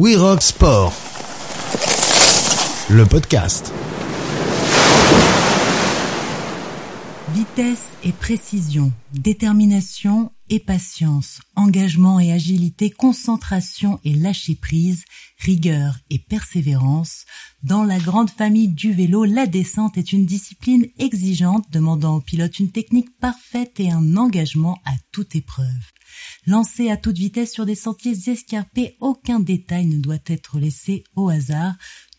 We Rock Sport. Le podcast. Vitesse et précision, détermination et patience, engagement et agilité, concentration et lâcher prise, rigueur et persévérance. Dans la grande famille du vélo, la descente est une discipline exigeante demandant au pilote une technique parfaite et un engagement à toute épreuve. Lancé à toute vitesse sur des sentiers escarpés, aucun détail ne doit être laissé au hasard.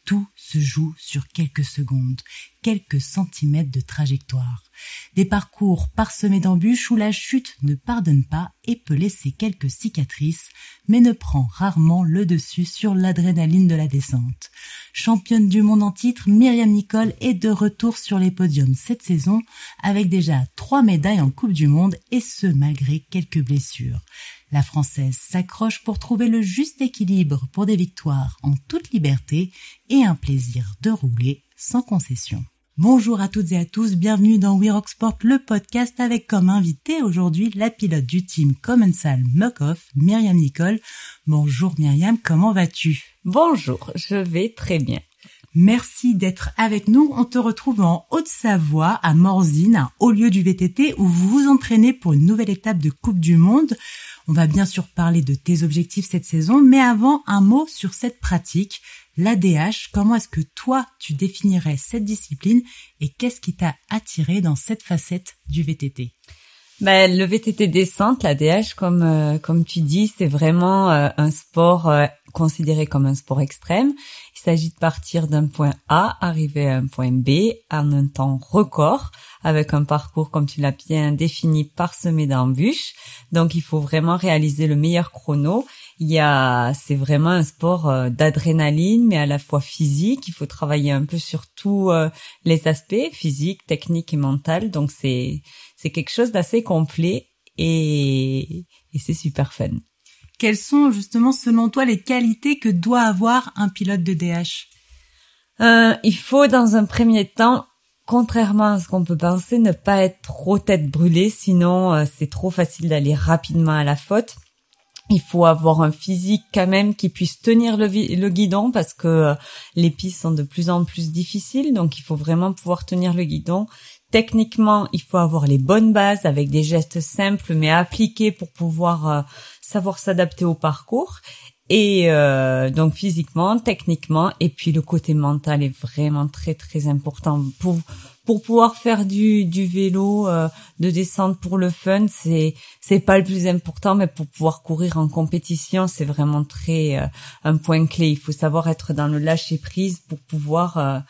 Tout se joue sur quelques secondes, quelques centimètres de trajectoire. Des parcours parsemés d'embûches où la chute ne pardonne pas et peut laisser quelques cicatrices, mais ne prend rarement le dessus sur l'adrénaline de la descente. Championne du monde en titre, Myriam Nicole est de retour sur les podiums cette saison avec déjà trois médailles en Coupe du Monde et ce malgré quelques blessures. La Française s'accroche pour trouver le juste équilibre pour des victoires en toute liberté et un plaisir de rouler sans concession. Bonjour à toutes et à tous, bienvenue dans We Rock Sport, le podcast avec comme invité aujourd'hui la pilote du team Commensal Muck-Off, Myriam Nicole. Bonjour Myriam, comment vas-tu? Bonjour, je vais très bien. Merci d'être avec nous. On te retrouve en Haute-Savoie, à Morzine, un haut lieu du VTT où vous vous entraînez pour une nouvelle étape de Coupe du Monde. On va bien sûr parler de tes objectifs cette saison, mais avant, un mot sur cette pratique, l'ADH. Comment est-ce que toi, tu définirais cette discipline et qu'est-ce qui t'a attiré dans cette facette du VTT ben, le VTT descente, l'ADH, comme euh, comme tu dis, c'est vraiment euh, un sport euh, considéré comme un sport extrême. Il s'agit de partir d'un point A, arriver à un point B en un temps record, avec un parcours, comme tu l'as bien défini, parsemé d'embûches. Donc, il faut vraiment réaliser le meilleur chrono. Il y a, c'est vraiment un sport euh, d'adrénaline, mais à la fois physique. Il faut travailler un peu sur tous euh, les aspects, physique, technique et mental. Donc, c'est, c'est quelque chose d'assez complet et, et c'est super fun. Quelles sont justement selon toi les qualités que doit avoir un pilote de DH euh, Il faut dans un premier temps, contrairement à ce qu'on peut penser, ne pas être trop tête brûlée, sinon euh, c'est trop facile d'aller rapidement à la faute. Il faut avoir un physique quand même qui puisse tenir le, le guidon parce que euh, les pistes sont de plus en plus difficiles, donc il faut vraiment pouvoir tenir le guidon. Techniquement, il faut avoir les bonnes bases avec des gestes simples mais appliqués pour pouvoir euh, savoir s'adapter au parcours. Et euh, donc physiquement, techniquement, et puis le côté mental est vraiment très très important pour pour pouvoir faire du du vélo euh, de descente pour le fun. C'est c'est pas le plus important, mais pour pouvoir courir en compétition, c'est vraiment très euh, un point clé. Il faut savoir être dans le lâcher prise pour pouvoir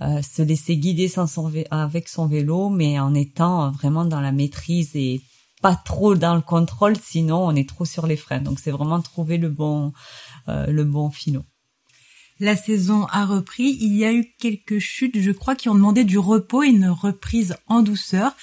euh, se laisser guider sans son avec son vélo, mais en étant vraiment dans la maîtrise et pas trop dans le contrôle, sinon on est trop sur les freins. Donc c'est vraiment trouver le bon euh, le bon filon. La saison a repris. Il y a eu quelques chutes, je crois, qui ont demandé du repos et une reprise en douceur.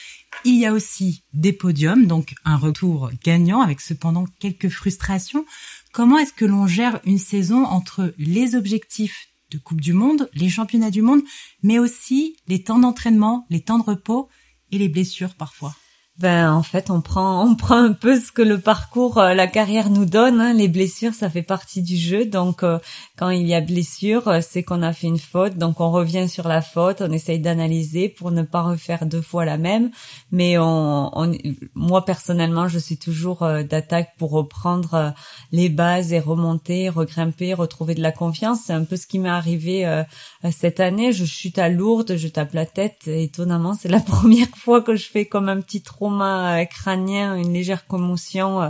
Il y a aussi des podiums, donc un retour gagnant avec cependant quelques frustrations. Comment est-ce que l'on gère une saison entre les objectifs de Coupe du Monde, les championnats du monde, mais aussi les temps d'entraînement, les temps de repos et les blessures parfois? Ben en fait on prend on prend un peu ce que le parcours euh, la carrière nous donne hein. les blessures ça fait partie du jeu. Donc euh, quand il y a blessure euh, c'est qu'on a fait une faute. Donc on revient sur la faute. On essaye d'analyser pour ne pas refaire deux fois la même. Mais on, on moi personnellement je suis toujours d'attaque pour reprendre les bases et remonter regrimper retrouver de la confiance. C'est un peu ce qui m'est arrivé cette année. Je chute à Lourdes je tape la tête. Étonnamment c'est la première fois que je fais comme un petit trou trauma crânien, une légère commotion euh,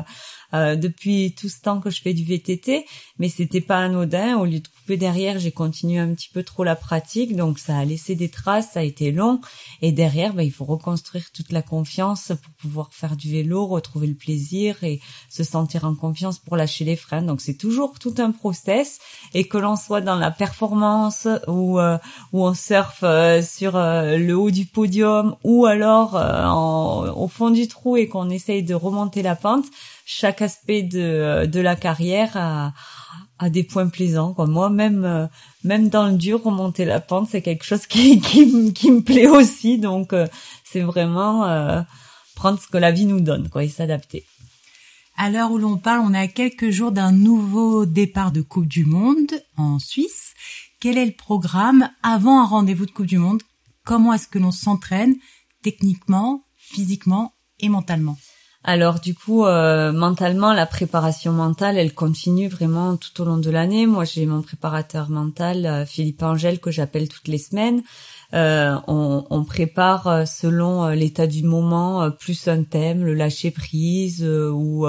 euh, depuis tout ce temps que je fais du VTT, mais c'était pas anodin. Au lieu de couper derrière, j'ai continué un petit peu trop la pratique, donc ça a laissé des traces, ça a été long. Et derrière, ben, il faut reconstruire toute la confiance pour pouvoir faire du vélo, retrouver le plaisir et se sentir en confiance pour lâcher les freins. Donc c'est toujours tout un process, et que l'on soit dans la performance ou euh, ou on surfe euh, sur le haut du podium ou alors en, au fond du trou et qu'on essaye de remonter la pente chaque aspect de, de la carrière a, a des points plaisants. Quoi. Moi, même euh, même dans le dur, remonter la pente, c'est quelque chose qui, qui, qui me plaît aussi. Donc, euh, c'est vraiment euh, prendre ce que la vie nous donne quoi, et s'adapter. À l'heure où l'on parle, on à quelques jours d'un nouveau départ de Coupe du Monde en Suisse. Quel est le programme avant un rendez-vous de Coupe du Monde? Comment est-ce que l'on s'entraîne techniquement, physiquement et mentalement? Alors du coup, euh, mentalement, la préparation mentale, elle continue vraiment tout au long de l'année. Moi, j'ai mon préparateur mental, euh, Philippe Angèle, que j'appelle toutes les semaines. Euh, on, on, prépare selon l'état du moment, plus un thème, le lâcher prise ou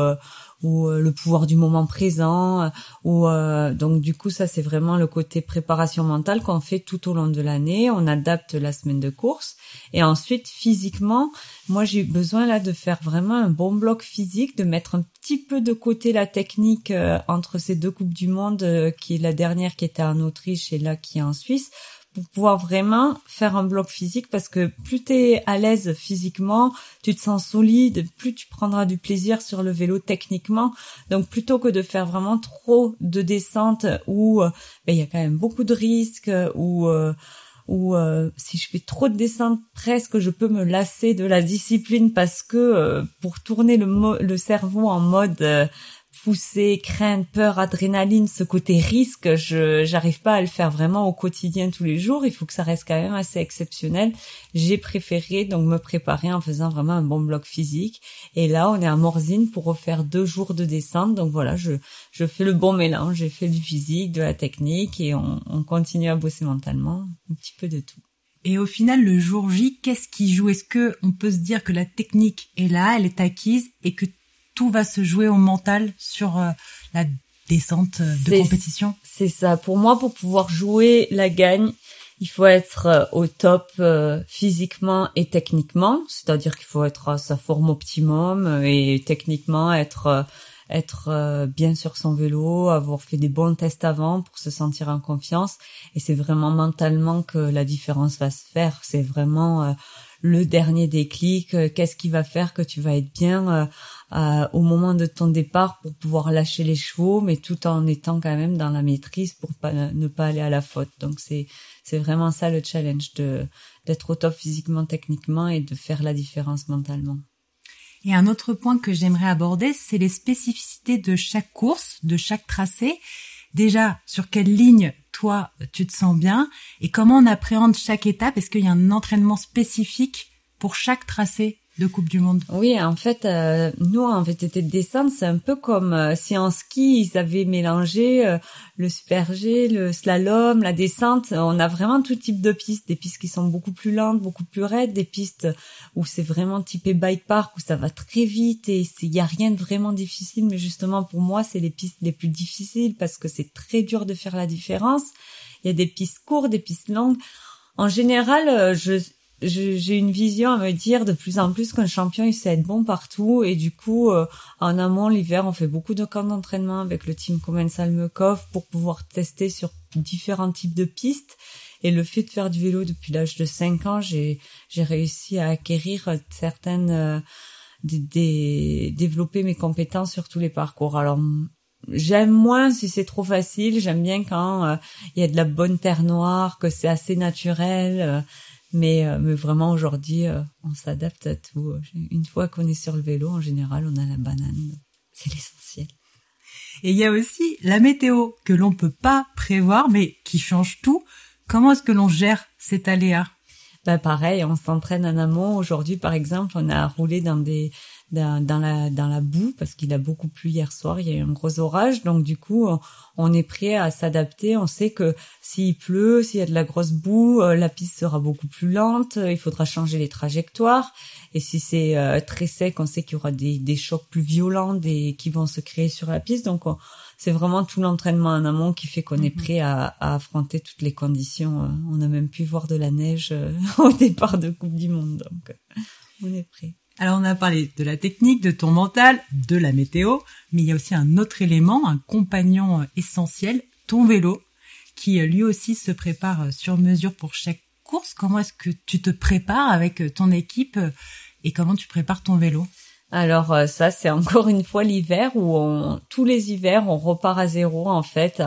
ou euh, le pouvoir du moment présent euh, ou euh, donc du coup ça c'est vraiment le côté préparation mentale qu'on fait tout au long de l'année. On adapte la semaine de course. Et ensuite physiquement moi j'ai eu besoin là de faire vraiment un bon bloc physique de mettre un petit peu de côté la technique entre ces deux coupes du monde qui est la dernière qui était en Autriche et là qui est en Suisse pour pouvoir vraiment faire un bloc physique parce que plus tu es à l'aise physiquement, tu te sens solide, plus tu prendras du plaisir sur le vélo techniquement. Donc plutôt que de faire vraiment trop de descentes où euh, ben, il y a quand même beaucoup de risques, où euh, ou euh, si je fais trop de descentes, presque je peux me lasser de la discipline parce que pour tourner le, le cerveau en mode poussée, crainte, peur, adrénaline, ce côté risque, je j'arrive pas à le faire vraiment au quotidien tous les jours. Il faut que ça reste quand même assez exceptionnel. J'ai préféré donc me préparer en faisant vraiment un bon bloc physique. Et là, on est à Morzine pour refaire deux jours de descente. Donc voilà, je je fais le bon mélange. J'ai fait du physique, de la technique et on, on continue à bosser mentalement, un petit peu de tout. Et au final, le jour J, qu'est-ce qui joue? Est-ce que on peut se dire que la technique est là, elle est acquise et que tout va se jouer au mental sur euh, la descente de compétition C'est ça. Pour moi, pour pouvoir jouer la gagne, il faut être euh, au top euh, physiquement et techniquement, c'est-à-dire qu'il faut être à sa forme optimum et techniquement être être bien sur son vélo, avoir fait des bons tests avant pour se sentir en confiance. Et c'est vraiment mentalement que la différence va se faire. C'est vraiment le dernier déclic, euh, qu'est-ce qui va faire que tu vas être bien euh, euh, au moment de ton départ pour pouvoir lâcher les chevaux, mais tout en étant quand même dans la maîtrise pour ne pas aller à la faute. Donc c'est c'est vraiment ça le challenge de d'être au top physiquement, techniquement et de faire la différence mentalement. Et un autre point que j'aimerais aborder, c'est les spécificités de chaque course, de chaque tracé. Déjà, sur quelle ligne toi, tu te sens bien et comment on appréhende chaque étape? Est-ce qu'il y a un entraînement spécifique pour chaque tracé? De Coupe du Monde Oui, en fait, euh, nous, en VTT de descente, c'est un peu comme euh, si en ski, ils avaient mélangé euh, le super G, le slalom, la descente. On a vraiment tout type de pistes, des pistes qui sont beaucoup plus lentes, beaucoup plus raides, des pistes où c'est vraiment typé bike park, où ça va très vite et il y a rien de vraiment difficile. Mais justement, pour moi, c'est les pistes les plus difficiles parce que c'est très dur de faire la différence. Il y a des pistes courtes, des pistes longues. En général, je j'ai une vision à me dire de plus en plus qu'un champion il sait être bon partout et du coup euh, en amont l'hiver on fait beaucoup de camps d'entraînement avec le team Komen Salmekov pour pouvoir tester sur différents types de pistes et le fait de faire du vélo depuis l'âge de 5 ans j'ai j'ai réussi à acquérir certaines euh, des, développer mes compétences sur tous les parcours alors J'aime moins si c'est trop facile. J'aime bien quand euh, il y a de la bonne terre noire, que c'est assez naturel. Mais, euh, mais vraiment aujourd'hui, euh, on s'adapte à tout. Une fois qu'on est sur le vélo, en général, on a la banane. C'est l'essentiel. Et il y a aussi la météo que l'on peut pas prévoir, mais qui change tout. Comment est-ce que l'on gère cet aléa? Bah pareil, on s'entraîne en amont. Aujourd'hui, par exemple, on a roulé dans des dans, la dans la boue parce qu'il a beaucoup plu hier soir. Il y a eu un gros orage, donc du coup, on est prêt à s'adapter. On sait que s'il pleut, s'il y a de la grosse boue, euh, la piste sera beaucoup plus lente. Il faudra changer les trajectoires. Et si c'est euh, très sec, on sait qu'il y aura des, des chocs plus violents des, qui vont se créer sur la piste. Donc c'est vraiment tout l'entraînement en amont qui fait qu'on est mhm. prêt à, à, affronter toutes les conditions. On a même pu voir de la neige euh, au départ de Coupe du Monde, donc on est prêt. Alors on a parlé de la technique, de ton mental, de la météo, mais il y a aussi un autre élément, un compagnon euh, essentiel, ton vélo, qui euh, lui aussi se prépare euh, sur mesure pour chaque course. Comment est-ce que tu te prépares avec ton équipe et comment tu prépares ton vélo? Alors euh, ça, c'est encore une fois l'hiver où on, tous les hivers, on repart à zéro en fait,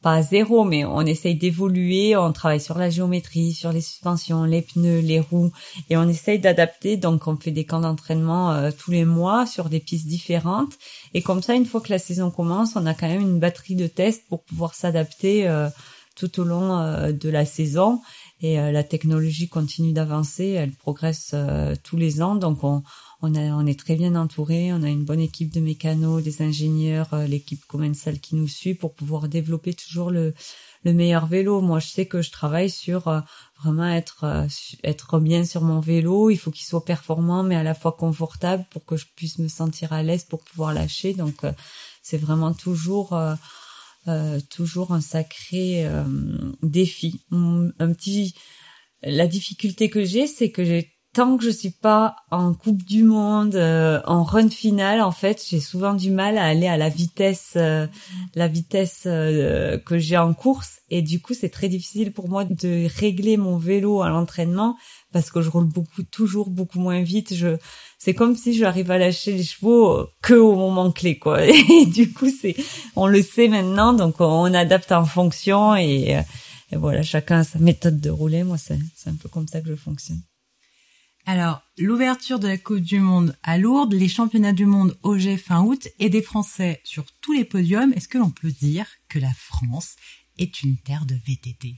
pas à zéro, mais on essaye d'évoluer, on travaille sur la géométrie, sur les suspensions, les pneus, les roues, et on essaye d'adapter. Donc on fait des camps d'entraînement euh, tous les mois sur des pistes différentes, et comme ça, une fois que la saison commence, on a quand même une batterie de tests pour pouvoir s'adapter euh, tout au long euh, de la saison. Et la technologie continue d'avancer, elle progresse tous les ans, donc on on, a, on est très bien entouré, on a une bonne équipe de mécanos, des ingénieurs, euh, l'équipe commerciale qui nous suit pour pouvoir développer toujours le, le meilleur vélo. Moi, je sais que je travaille sur euh, vraiment être euh, être bien sur mon vélo. Il faut qu'il soit performant, mais à la fois confortable pour que je puisse me sentir à l'aise pour pouvoir lâcher. Donc, c'est vraiment toujours toujours un sacré défi. Un petit la difficulté que j'ai, c'est que j'ai tant que je suis pas en Coupe du Monde, euh, en run finale, en fait, j'ai souvent du mal à aller à la vitesse, euh, la vitesse euh, que j'ai en course, et du coup, c'est très difficile pour moi de régler mon vélo à l'entraînement parce que je roule beaucoup, toujours beaucoup moins vite. Je, c'est comme si j'arrive à lâcher les chevaux que au moment clé, quoi. Et du coup, c'est, on le sait maintenant, donc on adapte en fonction et, et voilà, chacun a sa méthode de rouler. Moi, c'est, c'est un peu comme ça que je fonctionne. Alors, l'ouverture de la Coupe du Monde à Lourdes, les championnats du monde au G fin août et des Français sur tous les podiums, est-ce que l'on peut dire que la France est une terre de VTT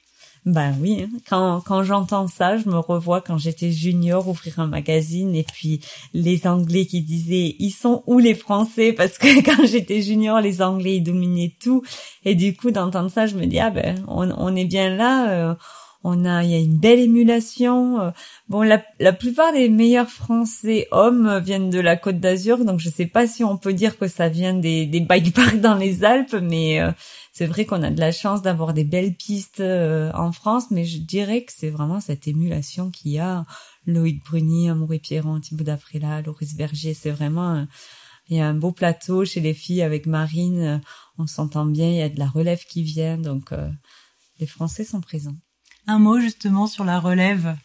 ben oui, hein. quand, quand j'entends ça, je me revois quand j'étais junior ouvrir un magazine et puis les Anglais qui disaient ils sont où les Français? Parce que quand j'étais junior les Anglais ils dominaient tout. Et du coup d'entendre ça je me dis ah ben on, on est bien là, euh, on a il y a une belle émulation euh. bon la, la plupart des meilleurs français hommes viennent de la Côte d'Azur donc je sais pas si on peut dire que ça vient des des bike parks dans les Alpes mais euh, c'est vrai qu'on a de la chance d'avoir des belles pistes euh, en France mais je dirais que c'est vraiment cette émulation qu'il y a Loïc Bruni, Amoury Pierron, Thibaut Dafrela, Loris Verger, c'est vraiment il y a un beau plateau chez les filles avec Marine, on s'entend bien, il y a de la relève qui vient donc les Français sont présents un mot justement sur la relève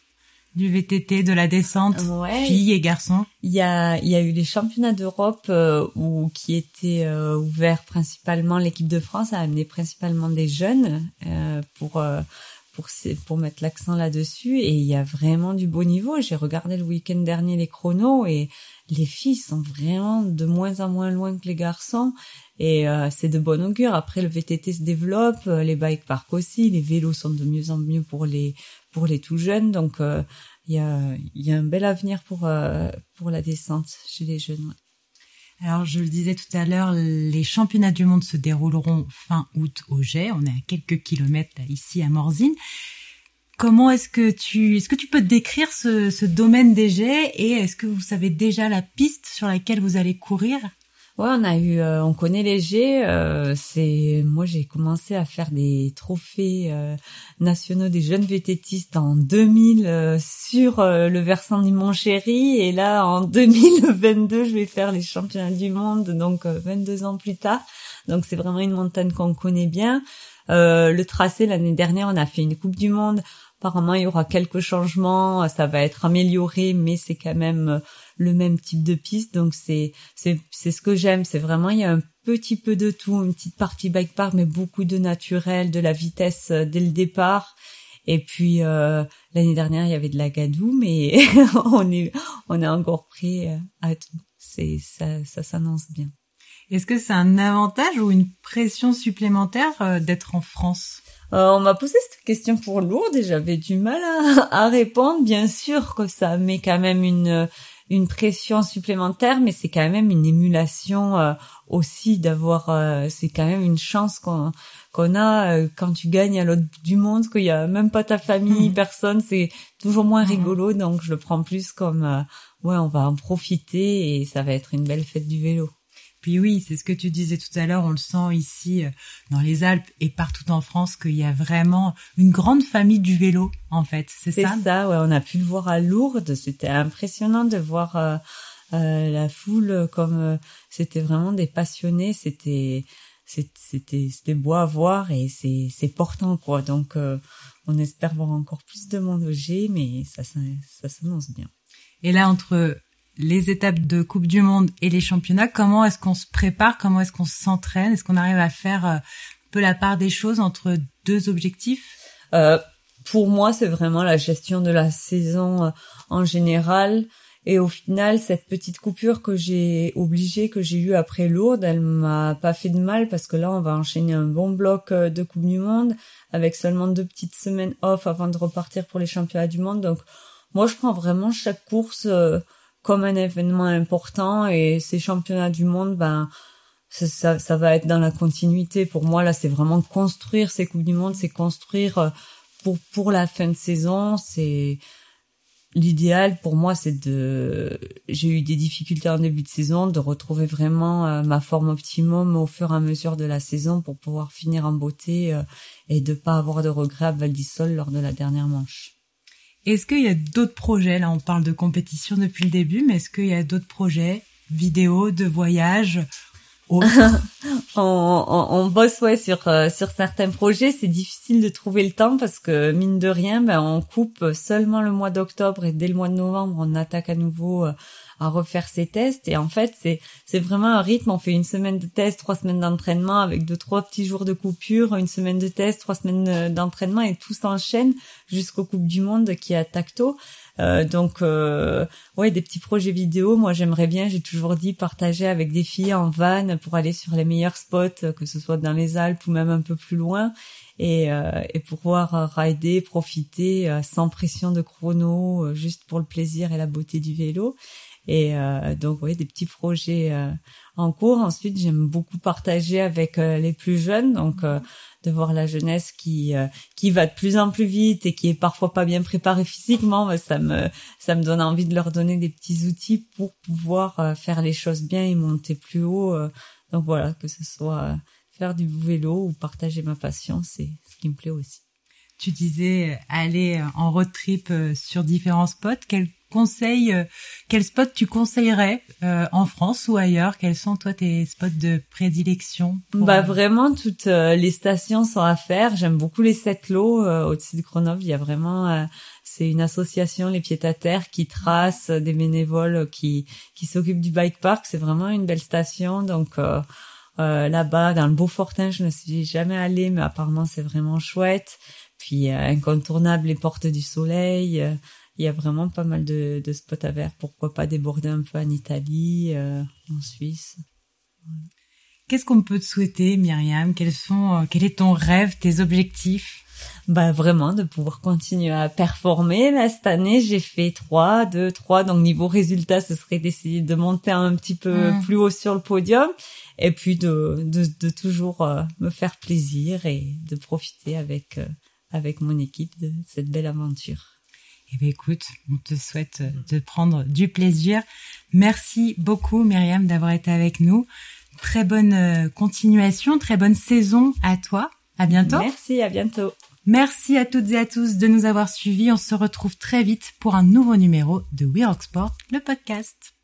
du VTT, de la descente, filles et garçons. Il y a, il y a eu les championnats d'Europe euh, où qui étaient euh, ouverts principalement. L'équipe de France a amené principalement des jeunes euh, pour pour pour mettre l'accent là-dessus. Et il y a vraiment du beau niveau. J'ai regardé le week-end dernier les chronos et les filles sont vraiment de moins en moins loin que les garçons. Et euh, c'est de bon augure. Après, le VTT se développe, euh, les bike parks aussi, les vélos sont de mieux en mieux pour les pour les tout jeunes. Donc, euh, il y a y a un bel avenir pour pour la descente chez les jeunes. Alors, je le disais tout à l'heure, les championnats du monde se dérouleront fin août au Jet. On est à quelques kilomètres ici à Morzine. Comment est-ce que tu est-ce que tu peux décrire ce, ce domaine des jets et est-ce que vous savez déjà la piste sur laquelle vous allez courir? Ouais, on a eu, euh, on connaît les G. Euh, c'est, moi, j'ai commencé à faire des trophées euh, nationaux des jeunes vététistes en 2000 sur le versant du Mont-Chéri, et là, en 2022, je vais faire les championnats du monde, donc 22 ans plus tard. Donc, c'est vraiment une montagne qu'on connaît bien. le tracé l'année dernière, on a fait une Coupe du Monde. Apparemment, il y aura quelques changements, ça va être amélioré, mais c'est quand même le même type de piste. Donc c'est c'est c'est ce que j'aime. C'est vraiment il y a un petit peu de tout, une petite partie bike park, mais beaucoup de naturel, de la vitesse euh, dès le départ. Et puis euh, l'année dernière il y avait de la gadoue, mais on est on est encore prêt euh, à tout. C'est ça ça s'annonce bien. Est-ce que c'est un avantage ou une pression supplémentaire d'être en France? Euh, on m'a posé cette question pour Lourdes et j'avais du mal à, à, répondre. Bien sûr que ça met quand même une une pression supplémentaire, mais c'est quand même une émulation euh, aussi d'avoir. Euh, c'est quand même une chance qu'on qu'on a euh, quand tu gagnes à l'autre du monde, qu'il y a même pas ta famille, mmh. personne. C'est toujours moins mmh. rigolo, donc je le prends plus comme ouais, on va en profiter et ça va être une belle fête du vélo. Puis oui, c'est ce que tu disais tout à l'heure, on le sent ici euh, dans les Alpes et partout en France qu'il y a vraiment une grande famille du vélo en fait, c'est ça C'est ça, ouais, on a pu le voir à Lourdes, c'était impressionnant de voir euh, euh, la foule comme c'était vraiment des passionnés, c'était c'était c'était beau à voir et c'est c'est portant quoi. Donc on espère voir encore plus de monde au G mais ça ça, ça s'annonce bien. Et là entre les étapes de Coupe du Monde et les championnats, comment est-ce qu'on se prépare, comment est-ce qu'on s'entraîne, est-ce qu'on arrive à faire un peu la part des choses entre deux objectifs? Euh, Pour moi, c'est vraiment la gestion de la saison en général. Et au final, cette petite coupure que j'ai obligée, que j'ai eue après Lourdes, elle m'a pas fait de mal parce que là, on va enchaîner un bon bloc euh, de Coupe du Monde avec seulement deux petites semaines off avant de repartir pour les championnats du monde. Donc, moi, je prends vraiment chaque course euh, comme un événement important et ces championnats du monde, ben, ça, va être dans la continuité. Pour moi, là, c'est vraiment construire ces Coupes du Monde, c'est construire euh, pour, pour la fin de saison, c'est l'idéal pour moi, c'est de. J'ai eu des difficultés en début de saison, de retrouver vraiment euh, ma forme optimum au fur et à mesure de la saison pour pouvoir finir en beauté euh, et de pas avoir de regrets à Val lors de la dernière manche. Est-ce qu'il y a d'autres projets? Là, on parle de compétition depuis le début, mais est-ce qu'il y a d'autres projets, vidéos, de voyages on, on, on, bosse ouais sur euh, sur certains projets. C'est difficile de trouver le temps parce que mine de rien, ben on coupe seulement le mois d'octobre et dès le mois de novembre, on attaque à nouveau euh, à refaire ses tests. Et en fait, c'est c'est vraiment un rythme. On fait une semaine de test, trois semaines d'entraînement avec deux trois petits jours de coupure, une semaine de test, trois semaines euh, d'entraînement et tout s'enchaîne jusqu'au Coupe du Monde qui à Tacto. Euh, donc euh, ouais, des petits projets vidéo. Moi, j'aimerais bien. J'ai toujours dit partager avec des filles en van pour aller sur les meilleurs spots, que ce soit dans les Alpes ou même un peu plus loin. Et, euh, et pouvoir rider, profiter sans pression de chrono, juste pour le plaisir et la beauté du vélo. Et euh, donc, oui, des petits projets euh, en cours. Ensuite, j'aime beaucoup partager avec euh, les plus jeunes, donc de voir la jeunesse qui qui va de plus en plus vite et qui est parfois pas bien préparée physiquement, bah, ça me ça me donne envie de leur donner des petits outils pour pouvoir faire les choses bien et monter plus haut. donc voilà, que ce soit faire du vélo ou partager ma passion, c'est ce qui me plaît aussi. Tu disais aller en road trip sur différents spots. Quel conseils, euh, quel spot tu conseillerais euh, en France ou ailleurs? Quels sont toi tes spots de prédilection Bah euh, vraiment toutes les stations sont à faire. J'aime beaucoup les sept lots au-dessus de Grenoble. Il y a vraiment c'est une association les pieds à terre qui trace des bénévoles qui qui s'occupent du bike park. C'est vraiment une belle station donc. là-bas dans le Beaufortin, je ne suis jamais allée, mais apparemment c'est vraiment chouette. Puis incontournable les portes du soleil, il y a vraiment pas mal de, de spots à faire. Pourquoi pas déborder un peu en Italie, euh, en Suisse. Qu'est-ce qu'on peut te souhaiter, Myriam? Quels sont, euh, quel est ton rêve, tes objectifs? Bah vraiment de pouvoir continuer à performer. Là cette année j'ai fait 3, 2, 3. Donc niveau résultat ce serait d'essayer de monter un petit peu mmh. plus haut sur le podium et puis de, de, de toujours euh, me faire plaisir et de profiter avec, avec mon équipe de cette belle aventure. Eh bien, écoute, on te souhaite euh, de prendre du plaisir. Merci beaucoup, Myriam, d'avoir été avec nous. Très bonne euh, continuation, très bonne saison à toi. À bientôt. Merci, à bientôt. Merci à toutes et à tous de nous avoir suivis. On se retrouve très vite pour un nouveau numéro de We Rock Sport, le podcast.